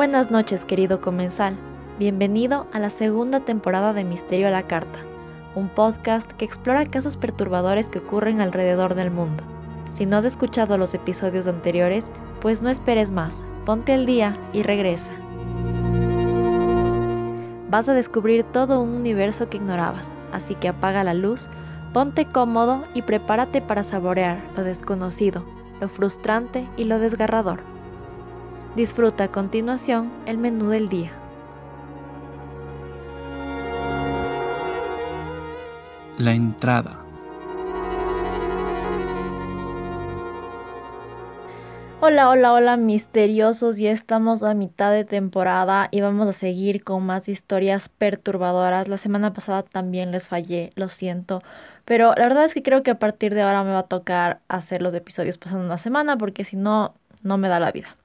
Buenas noches, querido comensal. Bienvenido a la segunda temporada de Misterio a la Carta, un podcast que explora casos perturbadores que ocurren alrededor del mundo. Si no has escuchado los episodios anteriores, pues no esperes más, ponte al día y regresa. Vas a descubrir todo un universo que ignorabas, así que apaga la luz, ponte cómodo y prepárate para saborear lo desconocido, lo frustrante y lo desgarrador. Disfruta a continuación el menú del día. La entrada. Hola, hola, hola misteriosos, ya estamos a mitad de temporada y vamos a seguir con más historias perturbadoras. La semana pasada también les fallé, lo siento, pero la verdad es que creo que a partir de ahora me va a tocar hacer los episodios pasando una semana porque si no, no me da la vida.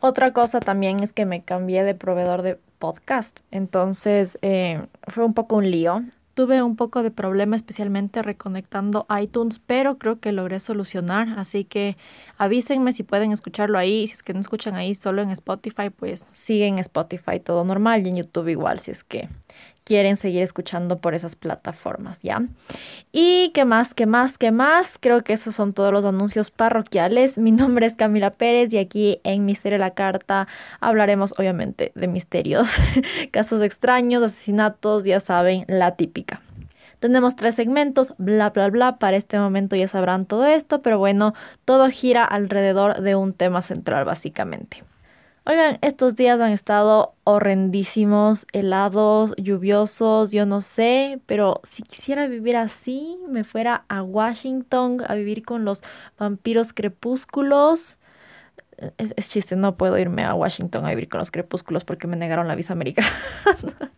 Otra cosa también es que me cambié de proveedor de podcast, entonces eh, fue un poco un lío. Tuve un poco de problema especialmente reconectando iTunes, pero creo que logré solucionar, así que avísenme si pueden escucharlo ahí, si es que no escuchan ahí solo en Spotify, pues siguen Spotify todo normal y en YouTube igual, si es que quieren seguir escuchando por esas plataformas, ¿ya? Y qué más, qué más, qué más. Creo que esos son todos los anuncios parroquiales. Mi nombre es Camila Pérez y aquí en Misterio la Carta hablaremos obviamente de misterios, casos extraños, asesinatos, ya saben, la típica. Tenemos tres segmentos, bla, bla, bla. Para este momento ya sabrán todo esto, pero bueno, todo gira alrededor de un tema central básicamente. Oigan, estos días han estado horrendísimos, helados, lluviosos, yo no sé, pero si quisiera vivir así, me fuera a Washington a vivir con los vampiros crepúsculos. Es, es chiste, no puedo irme a Washington a vivir con los crepúsculos porque me negaron la visa americana.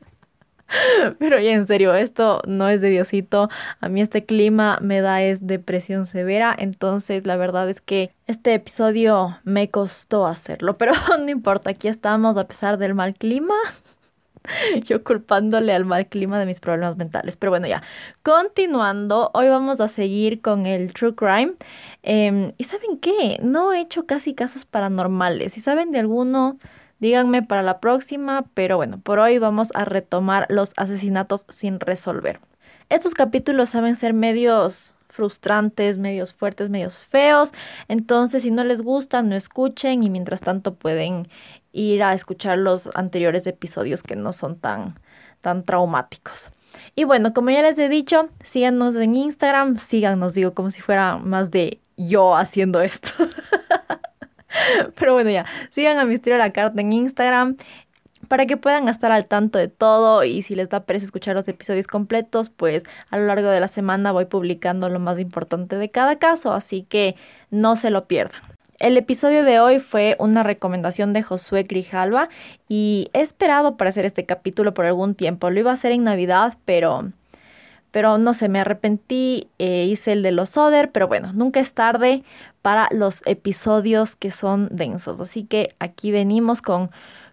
Pero ya en serio, esto no es de Diosito. A mí este clima me da es depresión severa. Entonces la verdad es que este episodio me costó hacerlo. Pero no importa, aquí estamos a pesar del mal clima. Yo culpándole al mal clima de mis problemas mentales. Pero bueno, ya. Continuando, hoy vamos a seguir con el True Crime. Eh, ¿Y saben qué? No he hecho casi casos paranormales. Si saben de alguno Díganme para la próxima, pero bueno, por hoy vamos a retomar los asesinatos sin resolver. Estos capítulos saben ser medios frustrantes, medios fuertes, medios feos. Entonces, si no les gustan, no escuchen y mientras tanto pueden ir a escuchar los anteriores episodios que no son tan, tan traumáticos. Y bueno, como ya les he dicho, síganos en Instagram, síganos, digo, como si fuera más de yo haciendo esto. Pero bueno, ya, sigan a Misterio la Carta en Instagram para que puedan estar al tanto de todo y si les da pereza escuchar los episodios completos, pues a lo largo de la semana voy publicando lo más importante de cada caso, así que no se lo pierdan. El episodio de hoy fue una recomendación de Josué Grijalva y he esperado para hacer este capítulo por algún tiempo. Lo iba a hacer en Navidad, pero pero no sé, me arrepentí, eh, hice el de los Oder, pero bueno, nunca es tarde para los episodios que son densos. Así que aquí venimos con,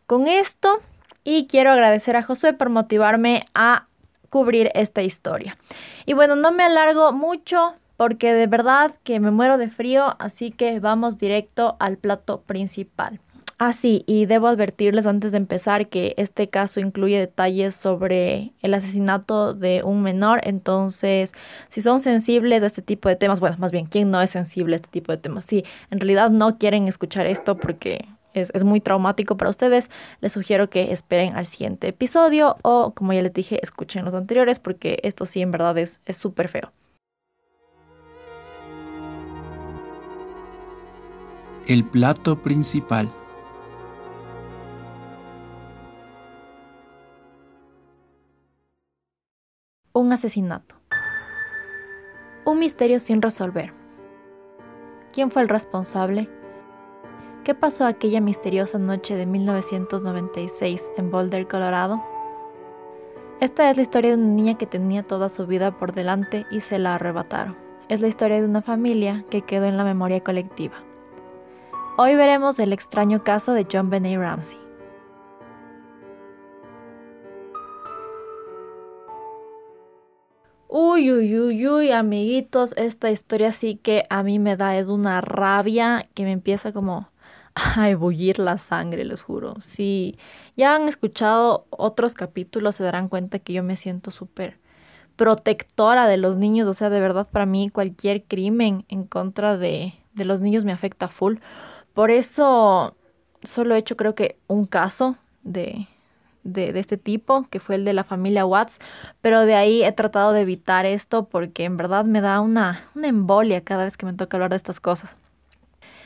con esto y quiero agradecer a Josué por motivarme a cubrir esta historia. Y bueno, no me alargo mucho porque de verdad que me muero de frío, así que vamos directo al plato principal. Ah, sí, y debo advertirles antes de empezar que este caso incluye detalles sobre el asesinato de un menor, entonces si son sensibles a este tipo de temas, bueno, más bien, ¿quién no es sensible a este tipo de temas? Si en realidad no quieren escuchar esto porque es, es, muy traumático para ustedes, les sugiero que esperen al siguiente episodio o, como ya les dije, escuchen los anteriores porque esto sí en verdad es súper feo. El plato principal. Un asesinato. Un misterio sin resolver. ¿Quién fue el responsable? ¿Qué pasó aquella misteriosa noche de 1996 en Boulder, Colorado? Esta es la historia de una niña que tenía toda su vida por delante y se la arrebataron. Es la historia de una familia que quedó en la memoria colectiva. Hoy veremos el extraño caso de John Benet Ramsey. Uy, uy, uy, uy, amiguitos, esta historia sí que a mí me da, es una rabia que me empieza como a ebullir la sangre, les juro. Si ya han escuchado otros capítulos, se darán cuenta que yo me siento súper protectora de los niños. O sea, de verdad, para mí cualquier crimen en contra de, de los niños me afecta full. Por eso solo he hecho creo que un caso de, de, de, este tipo, que fue el de la familia Watts, pero de ahí he tratado de evitar esto porque en verdad me da una, una embolia cada vez que me toca hablar de estas cosas.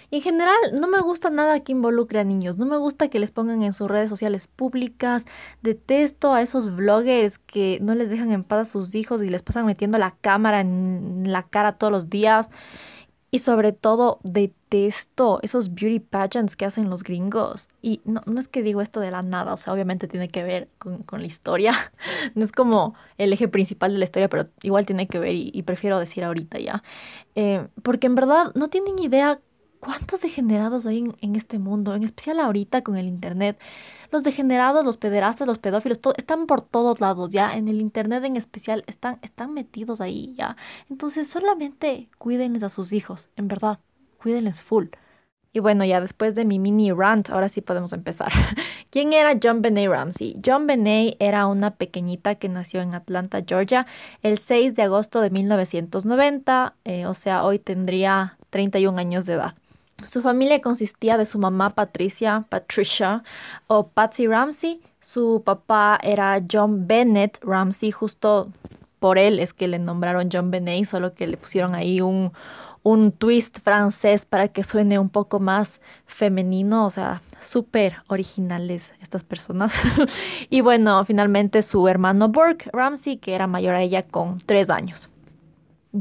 En general no me gusta nada que involucre a niños, no me gusta que les pongan en sus redes sociales públicas, detesto a esos vloggers que no les dejan en paz a sus hijos y les pasan metiendo la cámara en la cara todos los días. Y sobre todo detesto esos beauty pageants que hacen los gringos. Y no, no, es que digo esto de la nada, o sea, obviamente tiene que ver con, con la historia. No es como el eje principal de la historia, pero igual tiene que ver y, prefiero decir ahorita ya. Eh, porque en verdad no tienen idea ¿Cuántos degenerados hay en, este mundo? En especial ahorita con el Internet. Los degenerados, los pederastas, los pedófilos, están por todos lados, ya. En el Internet en especial están, están metidos ahí, ya. Entonces solamente cuídenles a sus hijos, en verdad. Cuídenles full. Y bueno, ya después de mi mini rant, ahora sí podemos empezar. ¿Quién era John Benet Ramsey? John Benet era una pequeñita que nació en Atlanta, Georgia, el 6 de agosto de 1990, eh, o sea, hoy tendría 31 años de edad. Su familia consistía de su mamá Patricia, Patricia o Patsy Ramsey. Su papá era John Bennett Ramsey, justo por él es que le nombraron John Benet, solo que le pusieron ahí un, un twist francés para que suene un poco más femenino, o sea, súper originales estas personas. y bueno, finalmente su hermano Burke Ramsey, que era mayor a ella con tres años.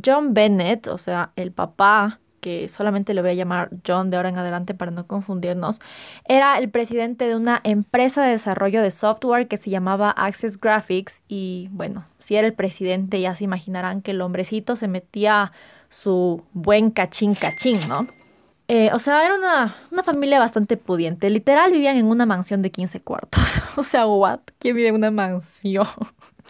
John Bennett, o sea, el papá que solamente le voy a llamar John de ahora en adelante para no confundirnos, era el presidente de una empresa de desarrollo de software que se llamaba Access Graphics y bueno, si era el presidente ya se imaginarán que el hombrecito se metía su buen cachín cachín, ¿no? Eh, o sea, era una, una, familia bastante pudiente. Literal vivían en una mansión de 15 cuartos. o sea, what? ¿Quién vive en una mansión?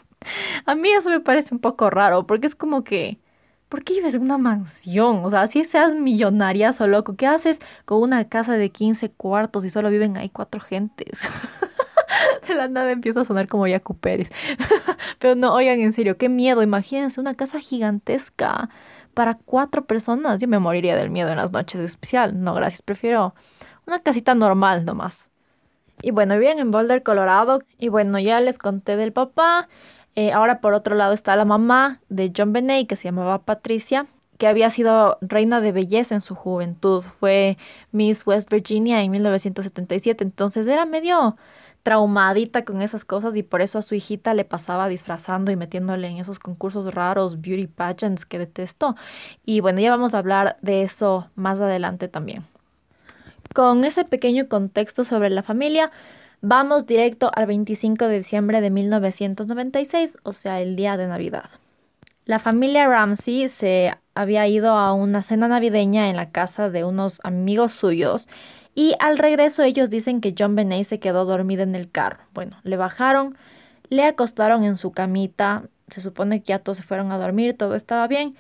A mí eso me parece un poco raro porque es como que ¿por qué vives en una mansión? O sea, si seas millonaria o loco, ¿qué haces con una casa de 15 cuartos y solo viven ahí cuatro gentes? de la nada empieza a sonar como Yacu Pérez. Pero no, oigan, en serio, qué miedo. Imagínense una casa gigantesca para cuatro personas. Yo me moriría del miedo en las noches especial. No, gracias, prefiero una casita normal nomás. Y bueno, viven en Boulder, Colorado. Y bueno, ya les conté del papá. Eh, ahora por otro lado está la mamá de John Benet, que se llamaba Patricia, que había sido reina de belleza en su juventud. Fue Miss West Virginia en 1977, entonces era medio traumadita con esas cosas y por eso a su hijita le pasaba disfrazando y metiéndole en esos concursos raros, beauty pageants que detestó. Y bueno, ya vamos a hablar de eso más adelante también. Con ese pequeño contexto sobre la familia, Vamos directo al 25 de diciembre de 1996, o sea, el día de Navidad. La familia Ramsey se había ido a una cena navideña en la casa de unos amigos suyos y al regreso ellos dicen que John Benet se quedó dormido en el carro. Bueno, le bajaron, le acostaron en su camita, se supone que ya todos se fueron a dormir, todo estaba bien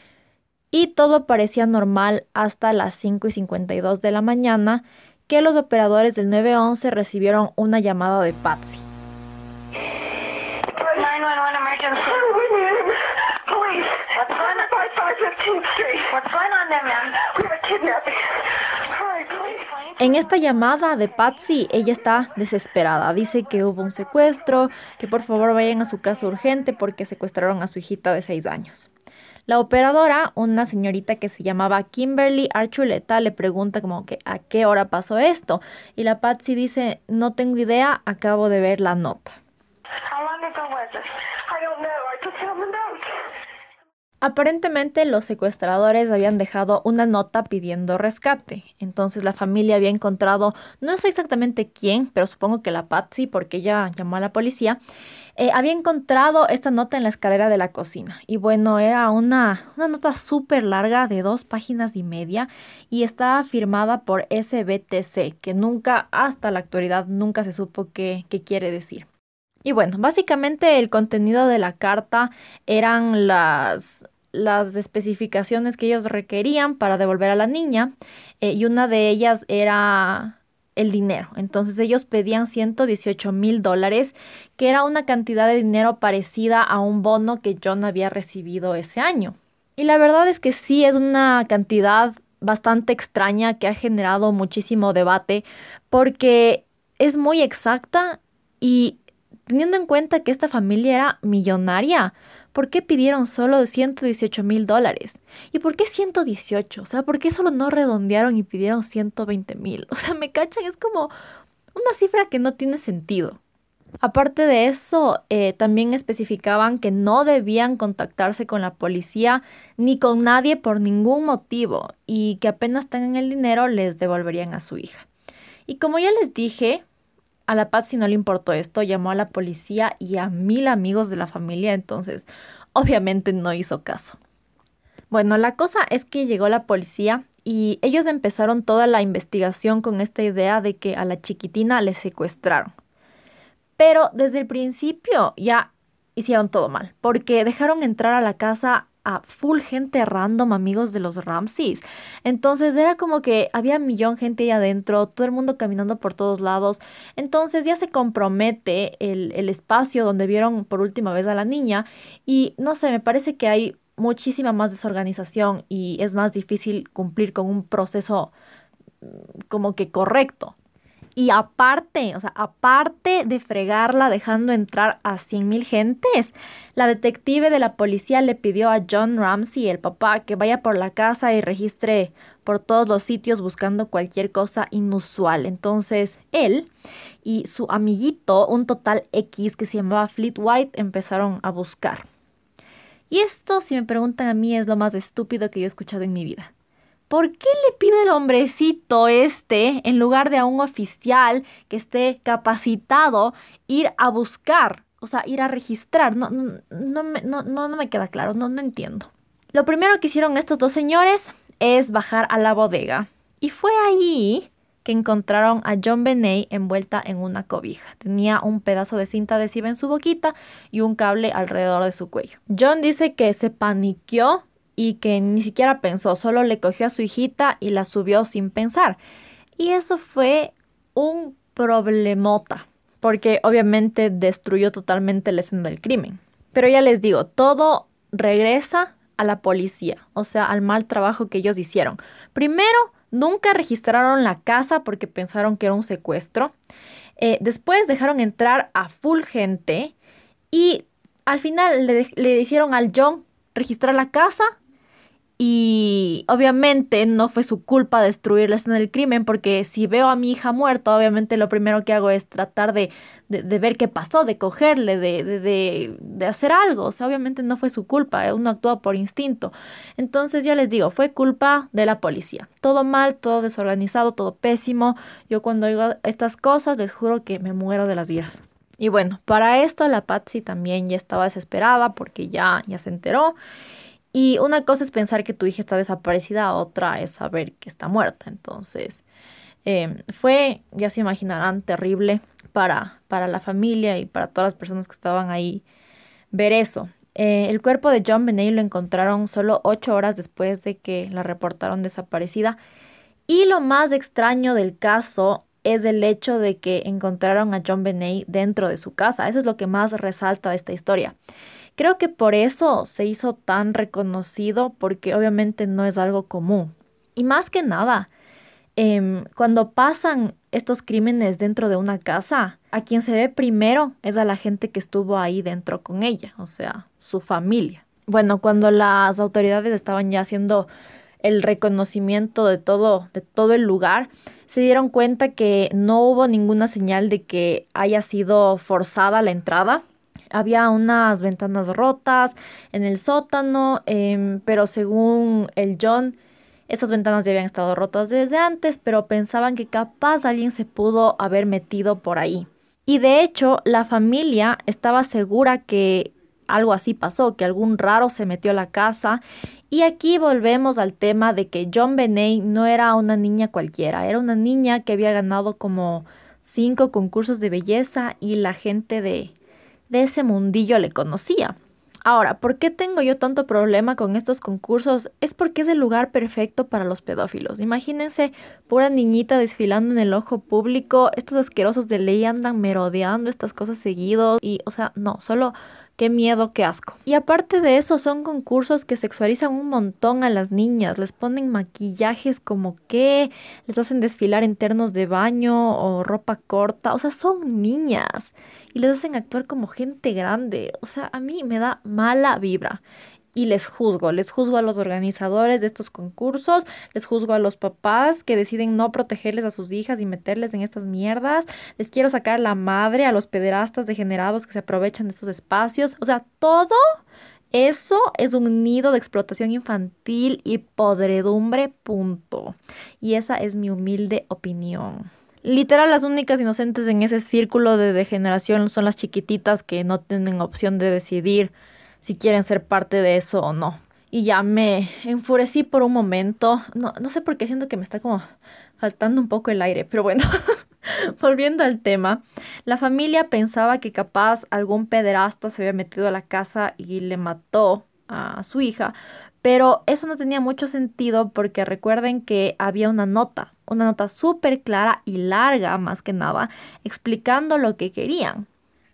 y todo parecía normal hasta las 5 y 52 de la mañana que los operadores del 911 recibieron una llamada de Patsy. En esta llamada de Patsy, ella está desesperada. Dice que hubo un secuestro, que por favor vayan a su casa urgente porque secuestraron a su hijita de 6 años. La operadora, una señorita que se llamaba Kimberly Archuleta, le pregunta como que a qué hora pasó esto. Y la Patsy dice, no tengo idea, acabo de ver la nota. Aparentemente los secuestradores habían dejado una nota pidiendo rescate. Entonces la familia había encontrado, no sé exactamente quién, pero supongo que la Patsy, porque ella llamó a la policía, eh, había encontrado esta nota en la escalera de la cocina. Y bueno, era una, una nota súper larga de dos páginas y media y estaba firmada por SBTC, que nunca, hasta la actualidad, nunca se supo qué, qué quiere decir. Y bueno, básicamente el contenido de la carta eran las, las especificaciones que ellos requerían para devolver a la niña eh, y una de ellas era el dinero. Entonces ellos pedían 118 mil dólares, que era una cantidad de dinero parecida a un bono que John había recibido ese año. Y la verdad es que sí es una cantidad bastante extraña que ha generado muchísimo debate porque es muy exacta y teniendo en cuenta que esta familia era millonaria, ¿por qué pidieron solo 118 mil dólares? ¿Y por qué 118? O sea, ¿por qué solo no redondearon y pidieron 120 mil? O sea, me cachan, es como una cifra que no tiene sentido. Aparte de eso, eh, también especificaban que no debían contactarse con la policía ni con nadie por ningún motivo y que apenas tengan el dinero les devolverían a su hija. Y como ya les dije, a la Patsy no le importó esto, llamó a la policía y a mil amigos de la familia, entonces obviamente no hizo caso. Bueno, la cosa es que llegó la policía y ellos empezaron toda la investigación con esta idea de que a la chiquitina le secuestraron. Pero desde el principio ya hicieron todo mal, porque dejaron entrar a la casa a full gente random, amigos de los Ramses. Entonces era como que había un millón gente ahí adentro, todo el mundo caminando por todos lados. Entonces ya se compromete el, el espacio donde vieron por última vez a la niña y no sé, me parece que hay muchísima más desorganización y es más difícil cumplir con un proceso mm, como que correcto. Y aparte, o sea, aparte de fregarla dejando entrar a 100 mil gentes, la detective de la policía le pidió a John Ramsey, el papá, que vaya por la casa y registre por todos los sitios buscando cualquier cosa inusual. Entonces, él y su amiguito, un total X que se llamaba Fleet White, empezaron a buscar. Y esto, si me preguntan a mí, es lo más estúpido que yo he escuchado en mi vida. ¿Por qué le pide el hombrecito este, en lugar de a un oficial que esté capacitado, ir a buscar, o sea, ir a registrar? No, no, no, me, no, me queda claro, no, no entiendo. Lo primero que hicieron estos dos señores es bajar a la bodega. Y fue ahí que encontraron a John Benet envuelta en una cobija. Tenía un pedazo de cinta adhesiva en su boquita y un cable alrededor de su cuello. John dice que se paniqueó y que ni siquiera pensó, solo le cogió a su hijita y la subió sin pensar. Y eso fue un problemota, porque obviamente destruyó totalmente la escena del crimen. Pero ya les digo, todo regresa a la policía, o sea, al mal trabajo que ellos hicieron. Primero, nunca registraron la casa porque pensaron que era un secuestro. Eh, después dejaron entrar a full gente y al final le, le hicieron al John registrar la casa y obviamente no fue su culpa destruir la escena del crimen, porque si veo a mi hija muerta, obviamente lo primero que hago es tratar de, de, ver qué pasó, de cogerle, de, de, de, hacer algo. O sea, obviamente no fue su culpa, uno actúa por instinto. Entonces ya les digo, fue culpa de la policía. Todo mal, todo desorganizado, todo pésimo. Yo cuando oigo estas cosas les juro que me muero de las vidas. Y bueno, para esto la Patsy también ya estaba desesperada porque ya, ya se enteró. Y una cosa es pensar que tu hija está desaparecida, otra es saber que está muerta. Entonces, em, fue, ya se imaginarán, terrible para, para la familia y para todas las personas que estaban ahí ver eso. Eh, el cuerpo de John Benet lo encontraron solo ocho horas después de que la reportaron desaparecida. Y lo más extraño del caso es el hecho de que encontraron a John Benet dentro de su casa. Eso es lo que más resalta de esta historia. Creo que por eso se hizo tan reconocido, porque obviamente no es algo común. Y más que nada, em, cuando pasan estos crímenes dentro de una casa, a quien se ve primero es a la gente que estuvo ahí dentro con ella, o sea, su familia. Bueno, cuando las autoridades estaban ya haciendo el reconocimiento de todo, de todo el lugar, se dieron cuenta que no hubo ninguna señal de que haya sido forzada la entrada había unas ventanas rotas en el sótano, em, pero según el John, esas ventanas ya habían estado rotas desde antes, pero pensaban que capaz alguien se pudo haber metido por ahí. Y de hecho, la familia estaba segura que algo así pasó, que algún raro se metió a la casa. Y aquí volvemos al tema de que John Benet no era una niña cualquiera, era una niña que había ganado como cinco concursos de belleza y la gente de, de ese mundillo le conocía. Ahora, ¿por qué tengo yo tanto problema con estos concursos? Es porque es el lugar perfecto para los pedófilos. Imagínense, pura niñita desfilando en el ojo público, estos asquerosos de ley andan merodeando estas cosas seguidos y, o sea, no, solo Qué miedo, qué asco. Y aparte de eso, son concursos que sexualizan un montón a las niñas. Les ponen maquillajes como que, les hacen desfilar en ternos de baño o ropa corta. O sea, son niñas. Y les hacen actuar como gente grande. O sea, a mí me da mala vibra y les juzgo, les juzgo a los organizadores de estos concursos, les juzgo a los papás que deciden no protegerles a sus hijas y meterles en estas mierdas, les quiero sacar la madre a los pederastas degenerados que se aprovechan de estos espacios, o sea, todo eso es un nido de explotación infantil y podredumbre, punto. Y esa es mi humilde opinión. Literal, las únicas inocentes en ese círculo de degeneración son las chiquititas que no tienen opción de decidir si quieren ser parte de eso o no. Y ya me enfurecí por un momento. No, no sé por qué siento que me está como faltando un poco el aire, pero bueno, volviendo al tema, la familia pensaba que capaz algún pederasta se había metido a la casa y le mató a su hija, pero eso no tenía mucho sentido porque recuerden que había una nota, una nota súper clara y larga más que nada, explicando lo que querían.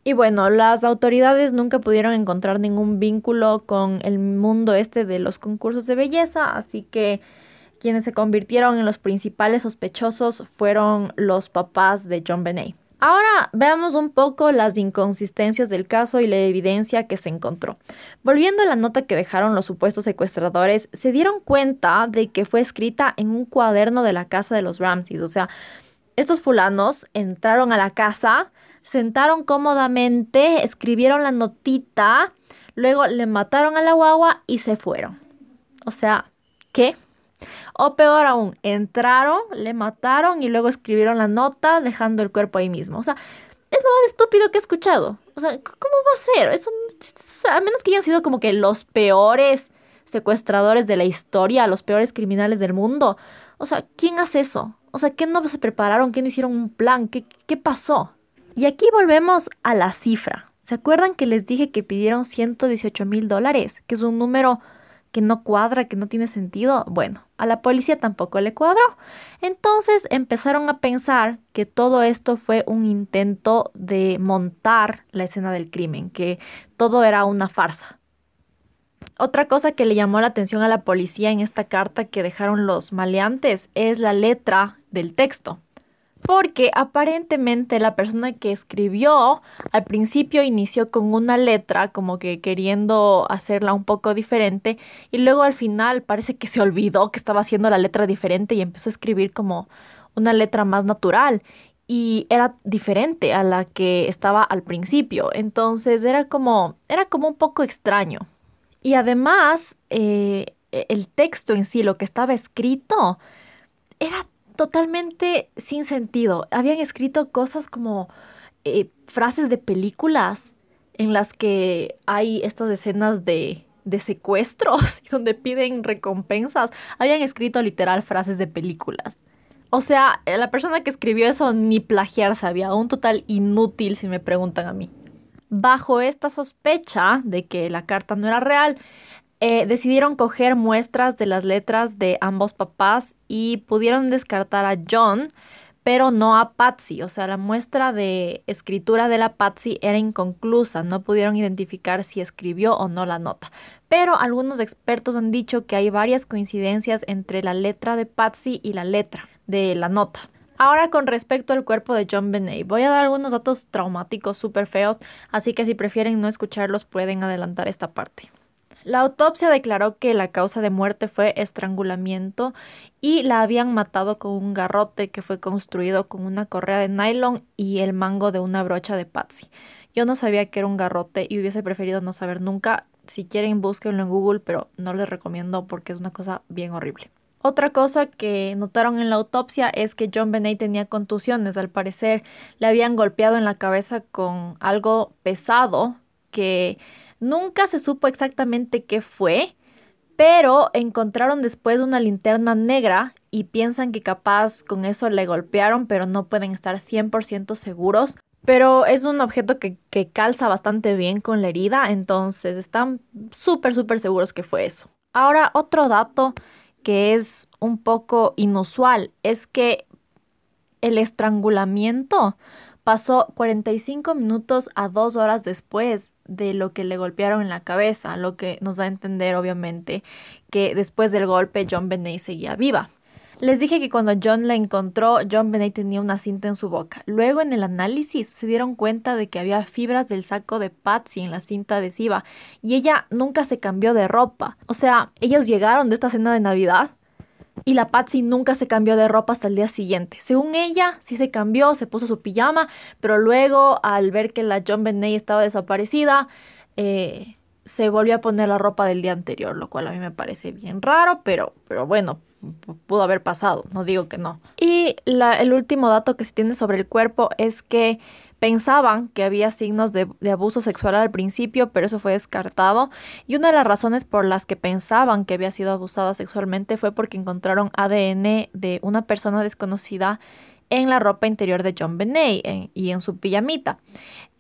Y bueno, las autoridades nunca pudieron encontrar ningún vínculo con el mundo este de los concursos de belleza, así que quienes se convirtieron en los principales sospechosos fueron los papás de John Benet. Ahora veamos un poco las inconsistencias del caso y la evidencia que se encontró. Volviendo a la nota que dejaron los supuestos secuestradores, se dieron cuenta de que fue escrita en un cuaderno de la casa de los Ramses. O sea, estos fulanos entraron a la casa, sentaron cómodamente, escribieron la notita, luego le mataron a la guagua y se fueron. O sea, ¿qué? O peor aún, entraron, le mataron y luego escribieron la nota dejando el cuerpo ahí mismo. O sea, es lo más estúpido que he escuchado. O sea, ¿cómo va a ser? Eso, a menos que hayan sido como que los peores secuestradores de la historia, los peores criminales del mundo. O sea, ¿quién hace eso? O sea, ¿qué no se prepararon? ¿Qué no hicieron un plan? ¿Qué, qué pasó? Y aquí volvemos a la cifra. ¿Se acuerdan que les dije que pidieron 118 mil dólares? Que es un número que no cuadra, que no tiene sentido. Bueno, a la policía tampoco le cuadró. Entonces empezaron a pensar que todo esto fue un intento de montar la escena del crimen, que todo era una farsa. Otra cosa que le llamó la atención a la policía en esta carta que dejaron los maleantes es la letra del texto porque aparentemente la persona que escribió al principio inició con una letra como que queriendo hacerla un poco diferente y luego al final parece que se olvidó que estaba haciendo la letra diferente y empezó a escribir como una letra más natural y era diferente a la que estaba al principio. Entonces era como era como un poco extraño. Y además eh, el texto en sí lo que estaba escrito era totalmente sin sentido. Habían escrito cosas como eh, frases de películas en las que hay estas escenas de, de secuestros donde piden recompensas. Habían escrito literal frases de películas. O sea, eh, la persona que escribió eso ni plagiar sabía, un total inútil si me preguntan a mí. Bajo esta sospecha de que la carta no era real, eh, decidieron coger muestras de las letras de ambos papás y pudieron descartar a John, pero no a Patsy. O sea, la muestra de escritura de la Patsy era inconclusa, no pudieron identificar si escribió o no la nota. Pero algunos expertos han dicho que hay varias coincidencias entre la letra de Patsy y la letra de la nota. Ahora con respecto al cuerpo de John Benet, voy a dar algunos datos traumáticos súper feos, así que si prefieren no escucharlos pueden adelantar esta parte. La autopsia declaró que la causa de muerte fue estrangulamiento y la habían matado con un garrote que fue construido con una correa de nylon y el mango de una brocha de Patsy. Yo no sabía que era un garrote y hubiese preferido no saber nunca. Si quieren, búsquenlo en Google, pero no les recomiendo porque es una cosa bien horrible. Otra cosa que notaron en la autopsia es que John Benet tenía contusiones. Al parecer le habían golpeado en la cabeza con algo pesado que nunca se supo exactamente qué fue, pero encontraron después una linterna negra y piensan que capaz con eso le golpearon, pero no pueden estar 100% seguros. Pero es un objeto que, que calza bastante bien con la herida, entonces están súper, súper seguros que fue eso. Ahora, otro dato que es un poco inusual es que el estrangulamiento pasó 45 minutos a 2 horas después de lo que le golpearon en la cabeza, lo que nos da a entender obviamente que después del golpe John Benet seguía viva. Les dije que cuando John la encontró, John Benet tenía una cinta en su boca. Luego en el análisis se dieron cuenta de que había fibras del saco de Patsy en la cinta adhesiva y ella nunca se cambió de ropa. O sea, ellos llegaron de esta cena de Navidad y la Patsy nunca se cambió de ropa hasta el día siguiente. Según ella, sí se cambió, se puso su pijama, pero luego al ver que la John Benet estaba desaparecida, eh, se volvió a poner la ropa del día anterior, lo cual a mí me parece bien raro, pero, pero bueno, pudo haber pasado, no digo que no. Y el último dato que se tiene sobre el cuerpo es que pensaban que había signos de, abuso sexual al principio, pero eso fue descartado. Y una de las razones por las que pensaban que había sido abusada sexualmente fue porque encontraron ADN de una persona desconocida en la ropa interior de John Benet y en su pijamita.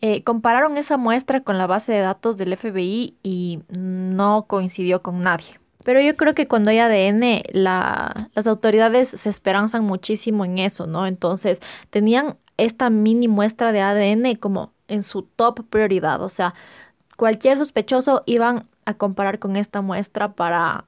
Eh, compararon esa muestra con la base de datos del FBI y no coincidió con nadie. Pero yo creo que cuando hay ADN, las autoridades se esperanzan muchísimo en eso, ¿no? Entonces, tenían esta mini muestra de ADN como en su top prioridad. O sea, cualquier sospechoso iban a comparar con esta muestra para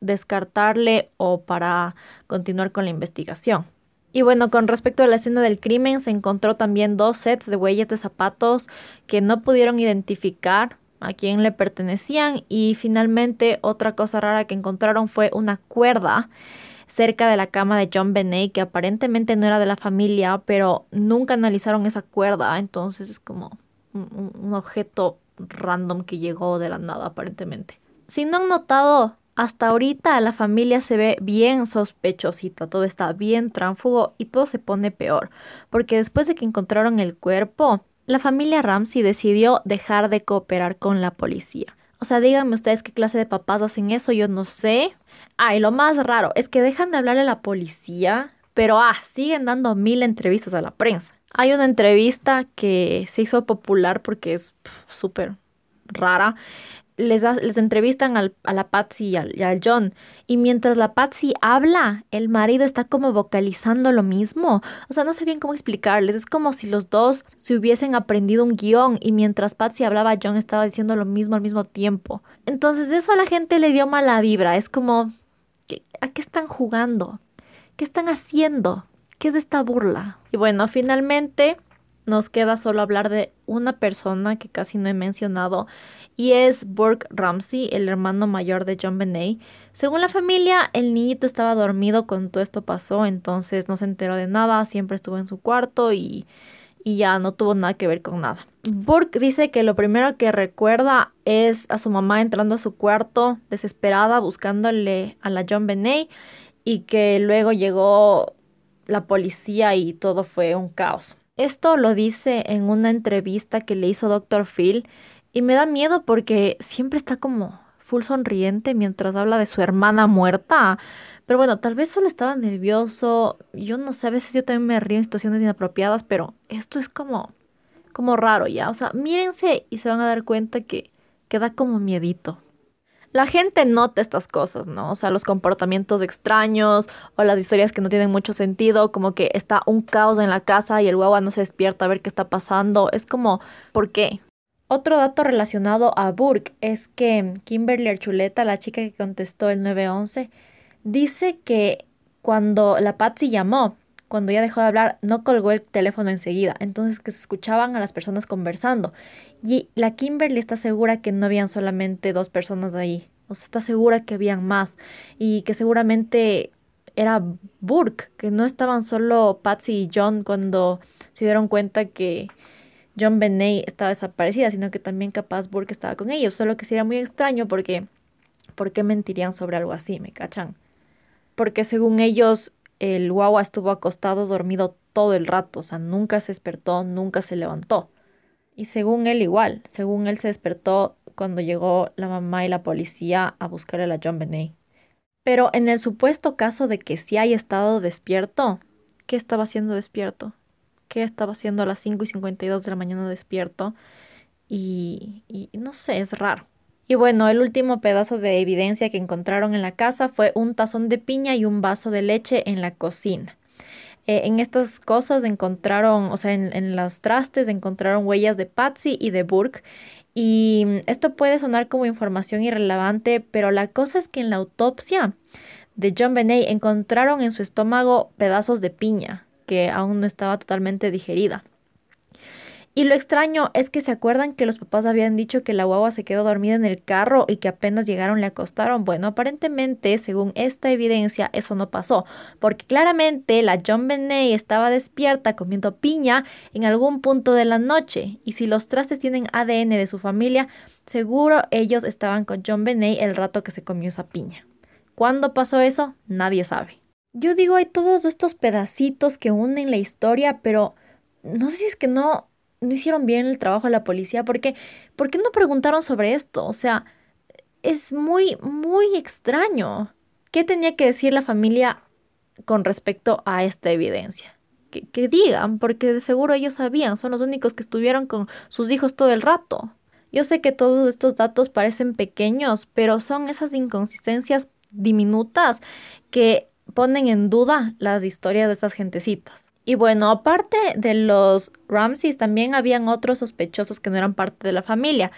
descartarle o para continuar con la investigación. Y bueno, con respecto a la escena del crimen, se encontró también dos sets de huellas de zapatos que no pudieron identificar a quién le pertenecían y finalmente otra cosa rara que encontraron fue una cuerda cerca de la cama de John Benet, que aparentemente no era de la familia, pero nunca analizaron esa cuerda, entonces es como un, objeto random que llegó de la nada aparentemente. Si no han notado, hasta ahorita la familia se ve bien sospechosita, todo está bien tránfugo y todo se pone peor, porque después de que encontraron el cuerpo, la familia Ramsey decidió dejar de cooperar con la policía. O sea, díganme ustedes qué clase de papás hacen eso, yo no sé. Ah, y lo más raro es que dejan de hablarle a la policía, pero ah, siguen dando mil entrevistas a la prensa. Hay una entrevista que se hizo popular porque es súper rara, les, les entrevistan al, a la Patsy y al, John. Y mientras la Patsy habla, el marido está como vocalizando lo mismo. O sea, no sé bien cómo explicarles. Es como si los dos se hubiesen aprendido un guion y mientras Patsy hablaba, John estaba diciendo lo mismo al mismo tiempo. Entonces eso a la gente le dio mala vibra. Es como, ¿a qué están jugando? ¿Qué están haciendo? ¿Qué es esta burla? Y bueno, finalmente nos queda solo hablar de una persona que casi no he mencionado y es Burke Ramsey, el hermano mayor de John Benet. Según la familia, el niñito estaba dormido cuando todo esto pasó, entonces no se enteró de nada, siempre estuvo en su cuarto y, y ya no tuvo nada que ver con nada. Burke dice que lo primero que recuerda es a su mamá entrando a su cuarto desesperada buscándole a la John Benet y que luego llegó la policía y todo fue un caos. Esto lo dice en una entrevista que le hizo Dr. Phil y me da miedo porque siempre está como full sonriente mientras habla de su hermana muerta. Pero bueno, tal vez solo estaba nervioso. Yo no sé, a veces yo también me río en situaciones inapropiadas, pero esto es como, como raro ya. O sea, mírense y se van a dar cuenta que, queda como miedito. La gente nota estas cosas, ¿no? O sea, los comportamientos extraños o las historias que no tienen mucho sentido, como que está un caos en la casa y el guagua no se despierta a ver qué está pasando. Es como, ¿por qué? Otro dato relacionado a Burke es que Kimberly Archuleta, la chica que contestó el 911, dice que cuando la Patsy llamó, cuando ella dejó de hablar, no colgó el teléfono enseguida, entonces que se escuchaban a las personas conversando. Y la Kimberly está segura que no habían solamente dos personas ahí, o sea, está segura que habían más y que seguramente era Burke, que no estaban solo Patsy y John cuando se dieron cuenta que John Benet estaba desaparecida, sino que también capaz Burke estaba con ellos. Solo que sería muy extraño porque, ¿por qué mentirían sobre algo así? ¿Me cachan? Porque según ellos, el guagua estuvo acostado dormido todo el rato, o sea, nunca se despertó, nunca se levantó. Y según él igual, según él se despertó cuando llegó la mamá y la policía a buscar a la John Benet. Pero en el supuesto caso de que sí haya estado despierto, ¿qué estaba haciendo despierto? ¿Qué estaba haciendo a las 5 y 52 de la mañana despierto? Y, y no sé, es raro. Y bueno, el último pedazo de evidencia que encontraron en la casa fue un tazón de piña y un vaso de leche en la cocina. Eh, en estas cosas encontraron, o sea, en, los trastes encontraron huellas de Patsy y de Burke. Y esto puede sonar como información irrelevante, pero la cosa es que en la autopsia de John Benet encontraron en su estómago pedazos de piña que aún no estaba totalmente digerida. Y lo extraño es que se acuerdan que los papás habían dicho que la guagua se quedó dormida en el carro y que apenas llegaron le acostaron. Bueno, aparentemente, según esta evidencia, eso no pasó, porque claramente la John Benet estaba despierta comiendo piña en algún punto de la noche. Y si los trastes tienen ADN de su familia, seguro ellos estaban con John Benet el rato que se comió esa piña. ¿Cuándo pasó eso? Nadie sabe. Yo digo, hay todos estos pedacitos que unen la historia, pero no sé si es que no no hicieron bien el trabajo de la policía, porque ¿por qué no preguntaron sobre esto? O sea, es muy, muy extraño. ¿Qué tenía que decir la familia con respecto a esta evidencia? Que, que, digan, porque de seguro ellos sabían, son los únicos que estuvieron con sus hijos todo el rato. Yo sé que todos estos datos parecen pequeños, pero son esas inconsistencias diminutas que ponen en duda las historias de estas gentecitas. Y bueno, aparte de los Ramses, también habían otros sospechosos que no eran parte de la familia.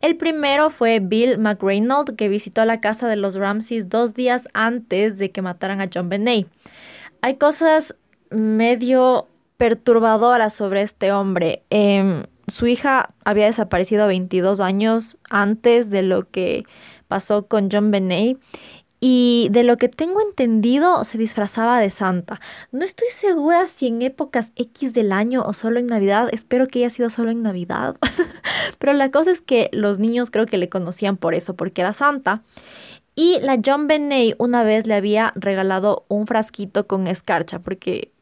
El primero fue Bill McReynolds, que visitó la casa de los Ramses dos días antes de que mataran a John Benet. Hay cosas medio perturbadoras sobre este hombre. Eh, su hija había desaparecido 22 años antes de lo que pasó con John Benet y de lo que tengo entendido se disfrazaba de santa. No estoy segura si en épocas X del año o solo en Navidad, espero que haya sido solo en Navidad, pero la cosa es que los niños creo que le conocían por eso, porque era santa. Y la John Benet una vez le había regalado un frasquito con escarcha, porque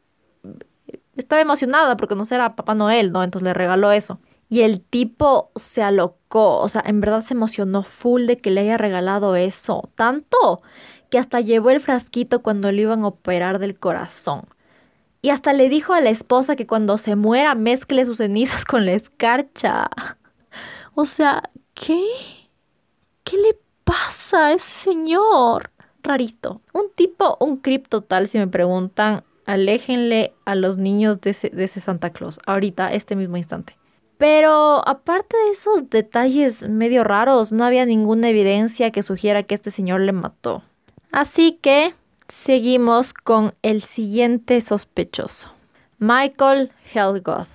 estaba emocionada porque no era Papá Noel, ¿no? Entonces le regaló eso. Y el tipo se alocó, o sea, en verdad se emocionó full de que le haya regalado eso, tanto que hasta llevó el frasquito cuando le iban a operar del corazón. Y hasta le dijo a la esposa que cuando se muera mezcle sus cenizas con la escarcha. O sea, ¿qué? ¿Qué le pasa a ese señor? Rarito. Un tipo, un crip total, si me preguntan. Aléjenle a los niños de ese, de ese Santa Claus. Ahorita, este mismo instante. Pero aparte de esos detalles medio raros, no había ninguna evidencia que sugiera que este señor le mató. Así que seguimos con el siguiente sospechoso, Michael Helgoth.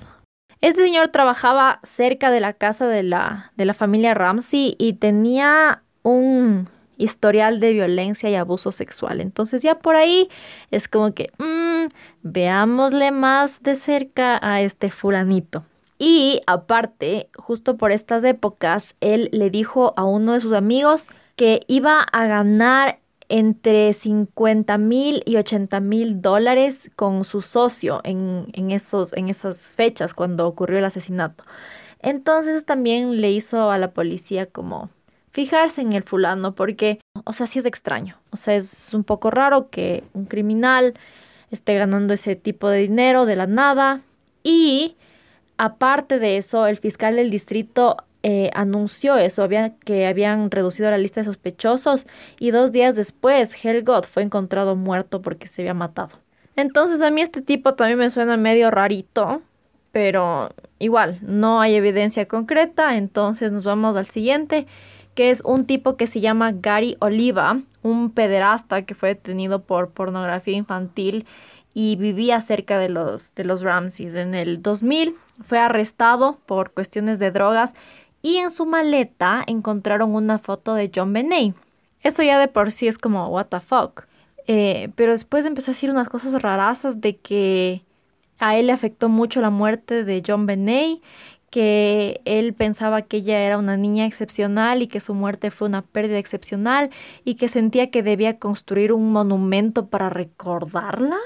Este señor trabajaba cerca de la casa de la, de la familia Ramsey y tenía un historial de violencia y abuso sexual. Entonces ya por ahí es como que, mmm, veámosle más de cerca a este fulanito. Y aparte, justo por estas épocas, él le dijo a uno de sus amigos que iba a ganar entre 50 mil y 80 mil dólares con su socio en, esos, en esas fechas cuando ocurrió el asesinato. Entonces eso también le hizo a la policía como fijarse en el fulano porque, o sea, sí es extraño. O sea, es un poco raro que un criminal esté ganando ese tipo de dinero de la nada y Aparte de eso, el fiscal del distrito eh, anunció eso, que habían reducido la lista de sospechosos y dos días después Helgot fue encontrado muerto porque se había matado. Entonces a mí este tipo también me suena medio rarito, pero igual, no hay evidencia concreta, entonces nos vamos al siguiente, que es un tipo que se llama Gary Oliva, un pederasta que fue detenido por pornografía infantil y vivía cerca de los, de los Ramses. En el 2000 fue arrestado por cuestiones de drogas y en su maleta encontraron una foto de John Benet. Eso ya de por sí es como, what the fuck. Eh, pero después empezó a decir unas cosas rarazas de que a él le afectó mucho la muerte de John Benet, que él pensaba que ella era una niña excepcional y que su muerte fue una pérdida excepcional y que sentía que debía construir un monumento para recordarla.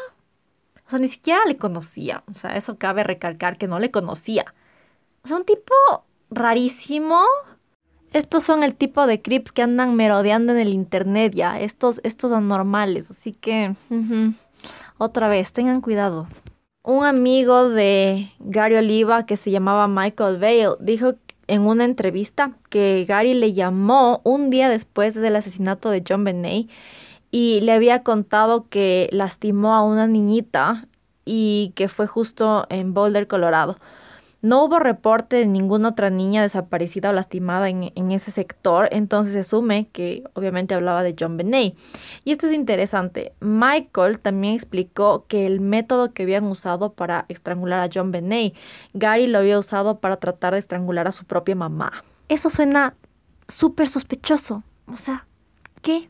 O sea, ni siquiera le conocía. O sea, eso cabe recalcar que no le conocía. O sea, un tipo rarísimo. Estos son el tipo de creeps que andan merodeando en el internet ya. Estos, estos anormales. Así que, otra vez, tengan cuidado. Un amigo de Gary Oliva que se llamaba Michael Vale dijo en una entrevista que Gary le llamó un día después del asesinato de John Benet y le había contado que lastimó a una niñita y que fue justo en Boulder, Colorado. No hubo reporte de ninguna otra niña desaparecida o lastimada en, ese sector, entonces se asume que obviamente hablaba de John Benet. Y esto es interesante. Michael también explicó que el método que habían usado para estrangular a John Benet, Gary lo había usado para tratar de estrangular a su propia mamá. Eso suena súper sospechoso. O sea, ¿qué?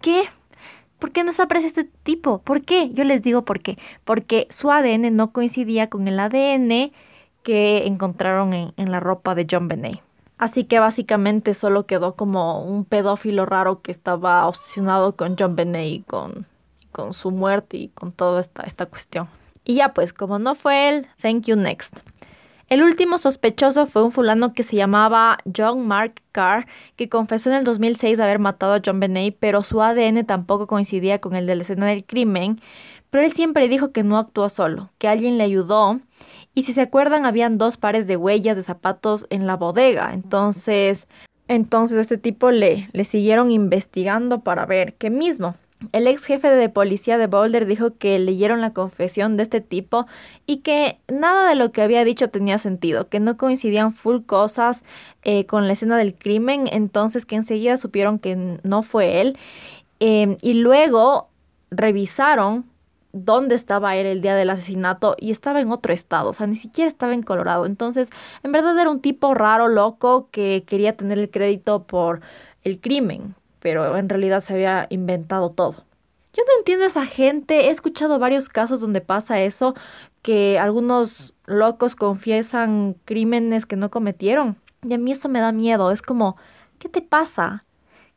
¿Por qué? ¿Por qué no se aprecia este tipo? ¿Por qué? Yo les digo por qué. Porque su ADN no coincidía con el ADN que encontraron en, la ropa de John Benet. Así que básicamente solo quedó como un pedófilo raro que estaba obsesionado con John Benet y con, con su muerte y con toda esta, esta cuestión. Y ya pues, como no fue él, thank you next. El último sospechoso fue un fulano que se llamaba John Mark Carr, que confesó en el 2006 haber matado a John Benet, pero su ADN tampoco coincidía con el de la escena del crimen. Pero él siempre dijo que no actuó solo, que alguien le ayudó y si se acuerdan, habían dos pares de huellas de zapatos en la bodega. Entonces, entonces este tipo le, le siguieron investigando para ver qué mismo. El ex jefe de policía de Boulder dijo que leyeron la confesión de este tipo y que nada de lo que había dicho tenía sentido, que no coincidían full cosas eh, con la escena del crimen, entonces que enseguida supieron que no fue él. Em, y luego revisaron dónde estaba él el día del asesinato y estaba en otro estado, o sea, ni siquiera estaba en Colorado. Entonces, en verdad era un tipo raro, loco, que quería tener el crédito por el crimen, pero en realidad se había inventado todo. Yo no entiendo a esa gente, he escuchado varios casos donde pasa eso, que algunos locos confiesan crímenes que no cometieron. Y a mí eso me da miedo, es como, ¿qué te pasa?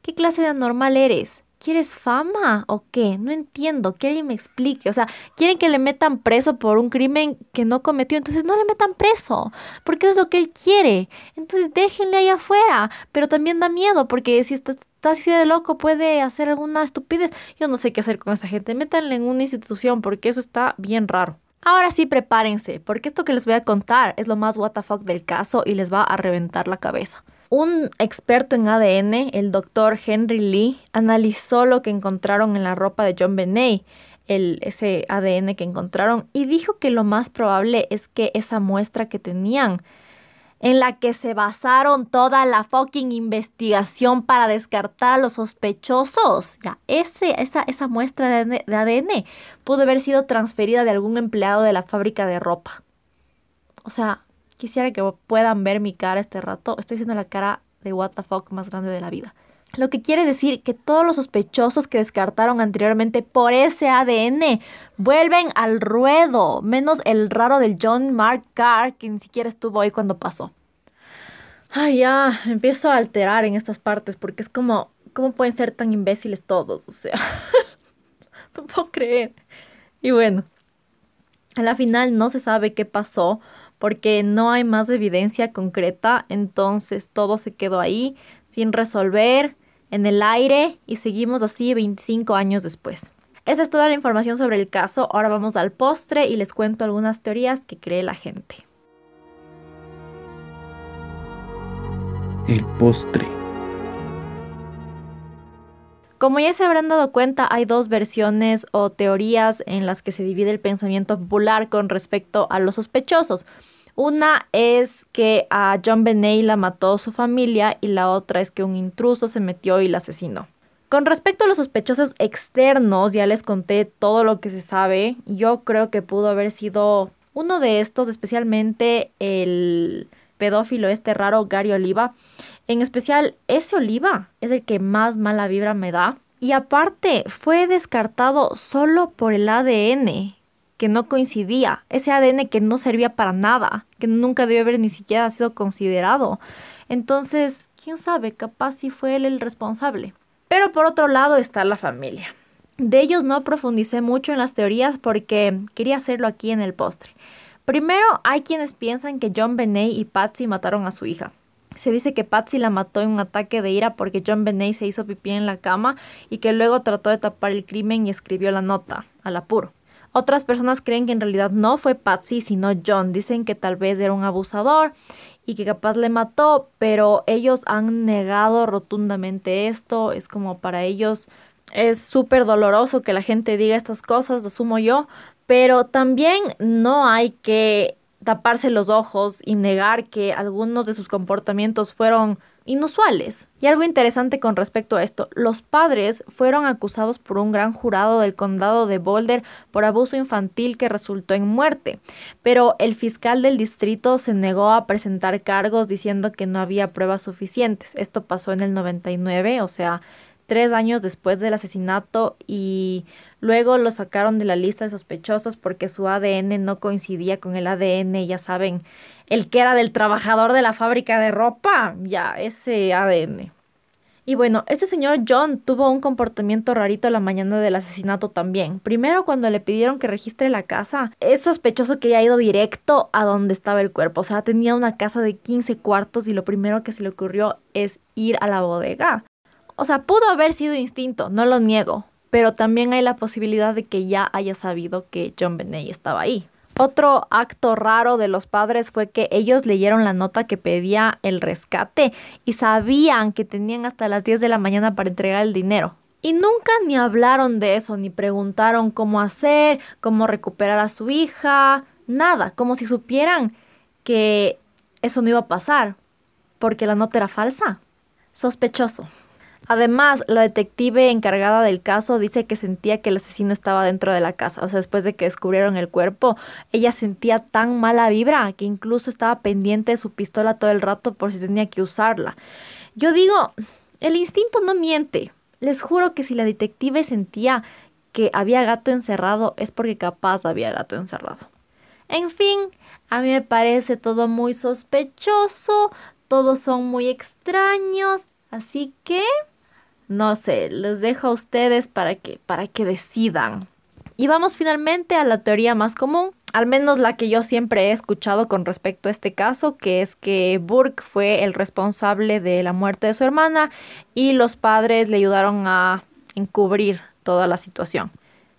¿Qué clase de anormal eres? ¿Quieres fama o qué? No entiendo, que alguien me explique. O sea, quieren que le metan preso por un crimen que no cometió, entonces no le metan preso, porque es lo que él quiere. Entonces déjenle ahí afuera, pero también da miedo, porque si está, así de loco puede hacer alguna estupidez. Yo no sé qué hacer con esa gente, métanle en una institución, porque eso está bien raro. Ahora sí, prepárense, porque esto que les voy a contar es lo más what del caso y les va a reventar la cabeza. Un experto en ADN, el doctor Henry Lee, analizó lo que encontraron en la ropa de John Benet, el, ese ADN que encontraron, y dijo que lo más probable es que esa muestra que tenían, en la que se basaron toda la fucking investigación para descartar a los sospechosos, ya, ese, esa, esa muestra de, de ADN pudo haber sido transferida de algún empleado de la fábrica de ropa. O sea, Quisiera que puedan ver mi cara este rato. Estoy haciendo la cara de what the fuck más grande de la vida. Lo que quiere decir que todos los sospechosos que descartaron anteriormente por ese ADN vuelven al ruedo, menos el raro del John Mark Carr, que ni siquiera estuvo ahí cuando pasó. Ay, ya, empiezo a alterar en estas partes porque es como, ¿cómo pueden ser tan imbéciles todos? O sea, no puedo creer. Y bueno, a la final no se sabe qué pasó porque no hay más evidencia concreta, entonces todo se quedó ahí sin resolver, en el aire y seguimos así 25 años después. Esa es toda la información sobre el caso, ahora vamos al postre y les cuento algunas teorías que cree la gente. El postre. Como ya se habrán dado cuenta, hay dos versiones o teorías en las que se divide el pensamiento popular con respecto a los sospechosos. Una es que a John Benet la mató su familia y la otra es que un intruso se metió y la asesinó. Con respecto a los sospechosos externos, ya les conté todo lo que se sabe. Yo creo que pudo haber sido uno de estos, especialmente el pedófilo este raro Gary Oliva. En especial, ese Oliva es el que más mala vibra me da. Y aparte, fue descartado solo por el ADN que no coincidía, ese ADN que no servía para nada, que nunca debió haber ni siquiera sido considerado. Entonces, quién sabe, capaz si fue él el responsable. Pero por otro lado está la familia. De ellos no profundicé mucho en las teorías porque quería hacerlo aquí en el postre. Primero, hay quienes piensan que John Benet y Patsy mataron a su hija. Se dice que Patsy la mató en un ataque de ira porque John Benet se hizo pipí en la cama y que luego trató de tapar el crimen y escribió la nota, al apuro. Otras personas creen que en realidad no fue Patsy, sino John. Dicen que tal vez era un abusador y que capaz le mató, pero ellos han negado rotundamente esto. Es como para ellos es súper doloroso que la gente diga estas cosas, asumo yo, pero también no hay que taparse los ojos y negar que algunos de sus comportamientos fueron inusuales. Y algo interesante con respecto a esto, los padres fueron acusados por un gran jurado del condado de Boulder por abuso infantil que resultó en muerte, pero el fiscal del distrito se negó a presentar cargos diciendo que no había pruebas suficientes. Esto pasó en el 99, o sea, tres años después del asesinato y luego lo sacaron de la lista de sospechosos porque su ADN no coincidía con el ADN, ya saben, el que era del trabajador de la fábrica de ropa, ya, ese ADN. Y bueno, este señor John tuvo un comportamiento rarito la mañana del asesinato también. Primero, cuando le pidieron que registre la casa, es sospechoso que haya ido directo a donde estaba el cuerpo. O sea, tenía una casa de 15 cuartos y lo primero que se le ocurrió es ir a la bodega. O sea, pudo haber sido instinto, no lo niego, pero también hay la posibilidad de que ya haya sabido que John Benet estaba ahí. Otro acto raro de los padres fue que ellos leyeron la nota que pedía el rescate y sabían que tenían hasta las 10 de la mañana para entregar el dinero. Y nunca ni hablaron de eso, ni preguntaron cómo hacer, cómo recuperar a su hija, nada, como si supieran que eso no iba a pasar, porque la nota era falsa. Sospechoso. Además, la detective encargada del caso dice que sentía que el asesino estaba dentro de la casa. O sea, después de que descubrieron el cuerpo, ella sentía tan mala vibra que incluso estaba pendiente de su pistola todo el rato por si tenía que usarla. Yo digo, el instinto no miente. Les juro que si la detective sentía que había gato encerrado es porque capaz había gato encerrado. En fin, a mí me parece todo muy sospechoso, todos son muy extraños, así que no sé, les dejo a ustedes para que, para que decidan. Y vamos finalmente a la teoría más común, al menos la que yo siempre he escuchado con respecto a este caso, que es que Burke fue el responsable de la muerte de su hermana y los padres le ayudaron a encubrir toda la situación.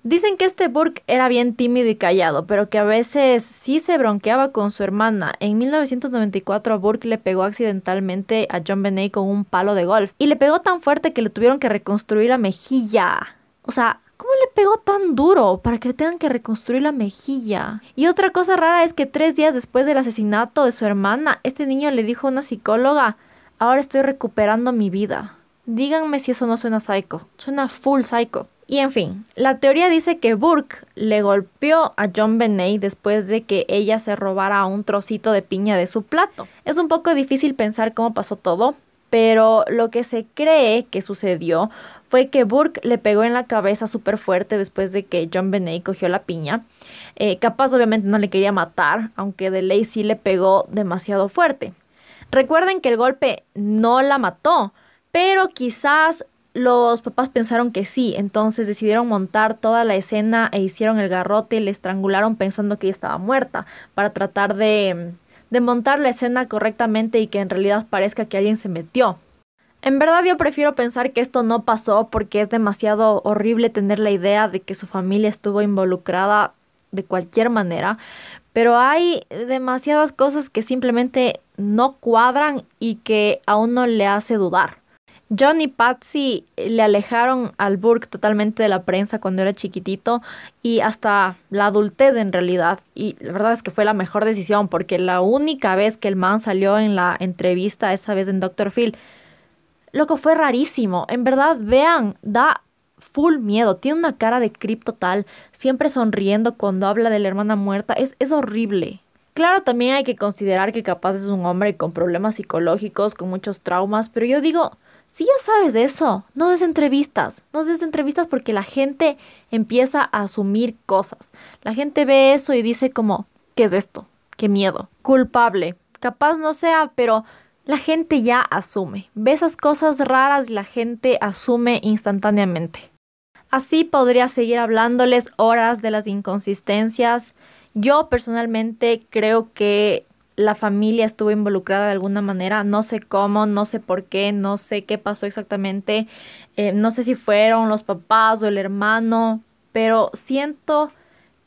Dicen que este Burke era bien tímido y callado, pero que a veces sí se bronqueaba con su hermana. En 1994 Burke le pegó accidentalmente a John Benet con un palo de golf y le pegó tan fuerte que le tuvieron que reconstruir la mejilla. O sea, ¿Cómo le pegó tan duro para que le tengan que reconstruir la mejilla? Y otra cosa rara es que tres días después del asesinato de su hermana, este niño le dijo a una psicóloga, ahora estoy recuperando mi vida. Díganme si eso no suena psycho. Suena full psycho. Y en fin, la teoría dice que Burke le golpeó a John Benet después de que ella se robara un trocito de piña de su plato. Es un poco difícil pensar cómo pasó todo, pero lo que se cree que sucedió fue que Burke le pegó en la cabeza súper fuerte después de que John Benet cogió la piña. Eh, capaz obviamente no le quería matar, aunque de ley sí le pegó demasiado fuerte. Recuerden que el golpe no la mató, pero quizás los papás pensaron que sí, entonces decidieron montar toda la escena e hicieron el garrote y le estrangularon pensando que ella estaba muerta para tratar de, de montar la escena correctamente y que en realidad parezca que alguien se metió. En verdad yo prefiero pensar que esto no pasó porque es demasiado horrible tener la idea de que su familia estuvo involucrada de cualquier manera, pero hay demasiadas cosas que simplemente no cuadran y que a uno le hace dudar. John y Patsy le alejaron al Burke totalmente de la prensa cuando era chiquitito y hasta la adultez en realidad. Y la verdad es que fue la mejor decisión porque la única vez que el man salió en la entrevista, esa vez en Dr. Phil, lo que fue rarísimo. En verdad, vean, da full miedo. Tiene una cara de creep total, siempre sonriendo cuando habla de la hermana muerta. Es, es horrible. Claro, también hay que considerar que capaz es un hombre con problemas psicológicos, con muchos traumas, pero yo digo, Si ya sabes de eso, no des entrevistas, no des entrevistas porque la gente empieza a asumir cosas. La gente ve eso y dice como, ¿qué es esto? ¿Qué miedo? Culpable. Capaz no sea, pero la gente ya asume. Ve esas cosas raras, la gente asume instantáneamente. Así podría seguir hablándoles horas de las inconsistencias. Yo personalmente creo que la familia estuvo involucrada de alguna manera, no sé cómo, no sé por qué, no sé qué pasó exactamente, eh, no sé si fueron los papás o el hermano, pero siento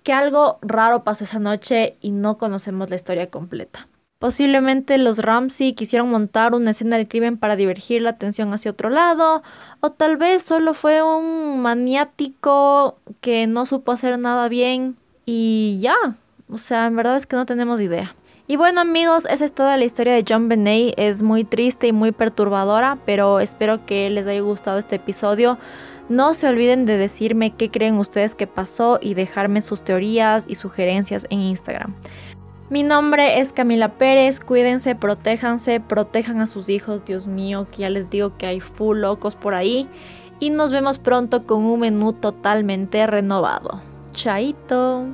que algo raro pasó esa noche y no conocemos la historia completa. Posiblemente los Ramsey quisieron montar una escena del crimen para divergir la atención hacia otro lado, o tal vez solo fue un maniático que no supo hacer nada bien y ya. O sea, en verdad es que no tenemos idea. Y bueno amigos, esa es toda la historia de John Benet. Es muy triste y muy perturbadora, pero espero que les haya gustado este episodio. No se olviden de decirme qué creen ustedes que pasó y dejarme sus teorías y sugerencias en Instagram. Mi nombre es Camila Pérez, cuídense, protéjanse, protejan a sus hijos, Dios mío, que ya les digo que hay full locos por ahí. Y nos vemos pronto con un menú totalmente renovado. Chaito.